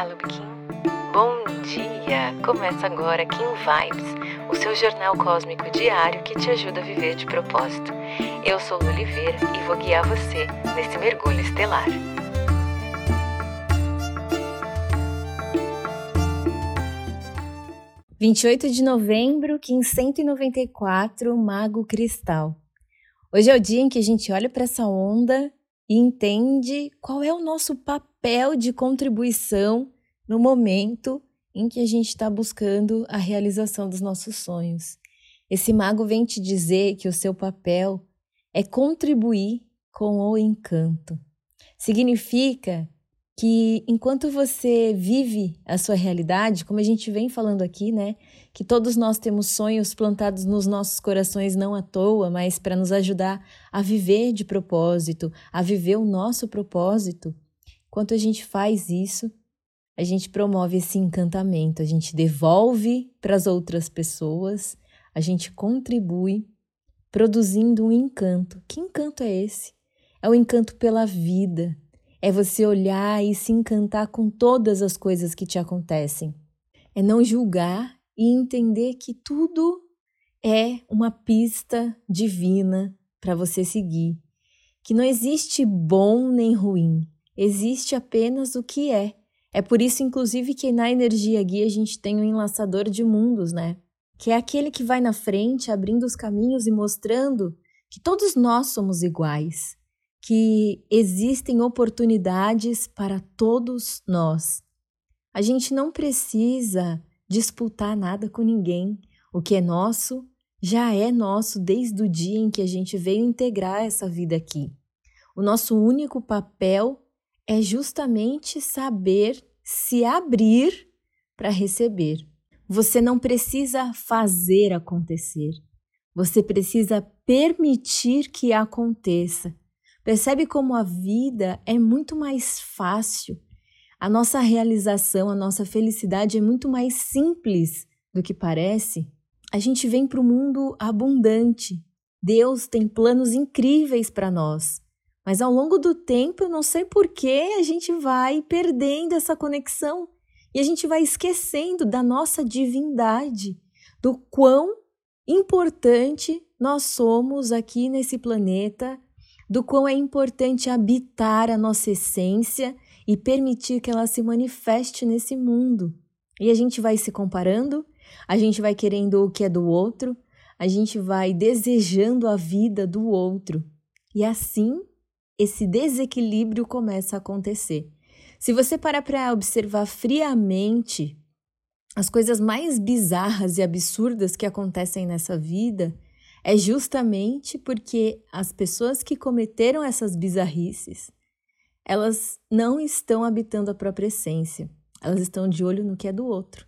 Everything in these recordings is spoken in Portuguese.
Olá, Lubikin. Bom dia! Começa agora Kim Vibes, o seu jornal cósmico diário que te ajuda a viver de propósito. Eu sou Lu Oliveira e vou guiar você nesse mergulho estelar. Vinte e oito de novembro, Kim 194, Mago Cristal. Hoje é o dia em que a gente olha para essa onda e entende qual é o nosso papel de contribuição no momento em que a gente está buscando a realização dos nossos sonhos. Esse mago vem te dizer que o seu papel é contribuir com o encanto. Significa que enquanto você vive a sua realidade, como a gente vem falando aqui, né, que todos nós temos sonhos plantados nos nossos corações não à toa, mas para nos ajudar a viver de propósito, a viver o nosso propósito. Enquanto a gente faz isso, a gente promove esse encantamento, a gente devolve para as outras pessoas, a gente contribui produzindo um encanto. Que encanto é esse? É o encanto pela vida, é você olhar e se encantar com todas as coisas que te acontecem. É não julgar e entender que tudo é uma pista divina para você seguir. Que não existe bom nem ruim, existe apenas o que é. É por isso, inclusive, que na energia guia a gente tem o um enlaçador de mundos, né? Que é aquele que vai na frente, abrindo os caminhos e mostrando que todos nós somos iguais que existem oportunidades para todos nós. A gente não precisa disputar nada com ninguém. O que é nosso já é nosso desde o dia em que a gente veio integrar essa vida aqui. O nosso único papel é justamente saber se abrir para receber. Você não precisa fazer acontecer. Você precisa permitir que aconteça Percebe como a vida é muito mais fácil, a nossa realização, a nossa felicidade é muito mais simples do que parece? A gente vem para o mundo abundante. Deus tem planos incríveis para nós. Mas ao longo do tempo, eu não sei por que a gente vai perdendo essa conexão e a gente vai esquecendo da nossa divindade, do quão importante nós somos aqui nesse planeta do quão é importante habitar a nossa essência e permitir que ela se manifeste nesse mundo. E a gente vai se comparando, a gente vai querendo o que é do outro, a gente vai desejando a vida do outro. E assim, esse desequilíbrio começa a acontecer. Se você parar para observar friamente as coisas mais bizarras e absurdas que acontecem nessa vida, é justamente porque as pessoas que cometeram essas bizarrices, elas não estão habitando a própria essência, elas estão de olho no que é do outro.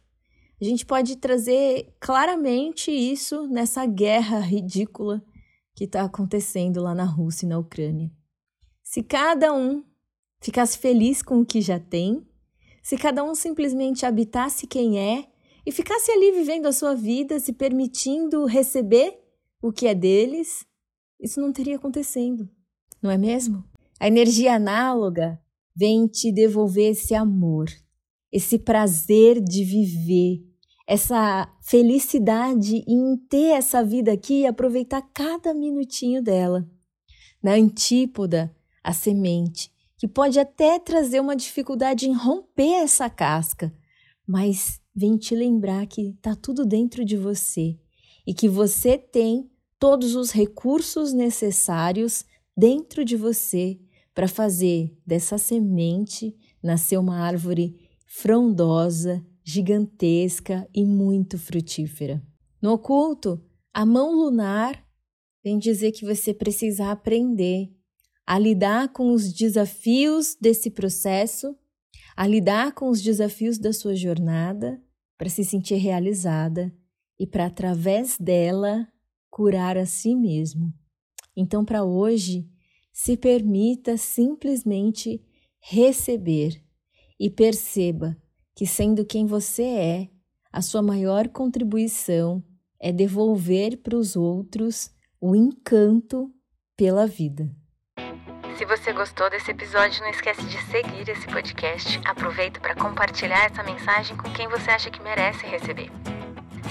A gente pode trazer claramente isso nessa guerra ridícula que está acontecendo lá na Rússia e na Ucrânia. Se cada um ficasse feliz com o que já tem, se cada um simplesmente habitasse quem é e ficasse ali vivendo a sua vida, se permitindo receber o que é deles, isso não teria acontecendo, não é mesmo? A energia análoga vem te devolver esse amor, esse prazer de viver, essa felicidade em ter essa vida aqui e aproveitar cada minutinho dela. Na antípoda, a semente, que pode até trazer uma dificuldade em romper essa casca, mas vem te lembrar que está tudo dentro de você e que você tem todos os recursos necessários dentro de você para fazer dessa semente nascer uma árvore frondosa, gigantesca e muito frutífera. No oculto, a mão lunar vem dizer que você precisa aprender a lidar com os desafios desse processo, a lidar com os desafios da sua jornada para se sentir realizada e para através dela curar a si mesmo. Então, para hoje, se permita simplesmente receber e perceba que, sendo quem você é, a sua maior contribuição é devolver para os outros o encanto pela vida. Se você gostou desse episódio, não esquece de seguir esse podcast. Aproveita para compartilhar essa mensagem com quem você acha que merece receber.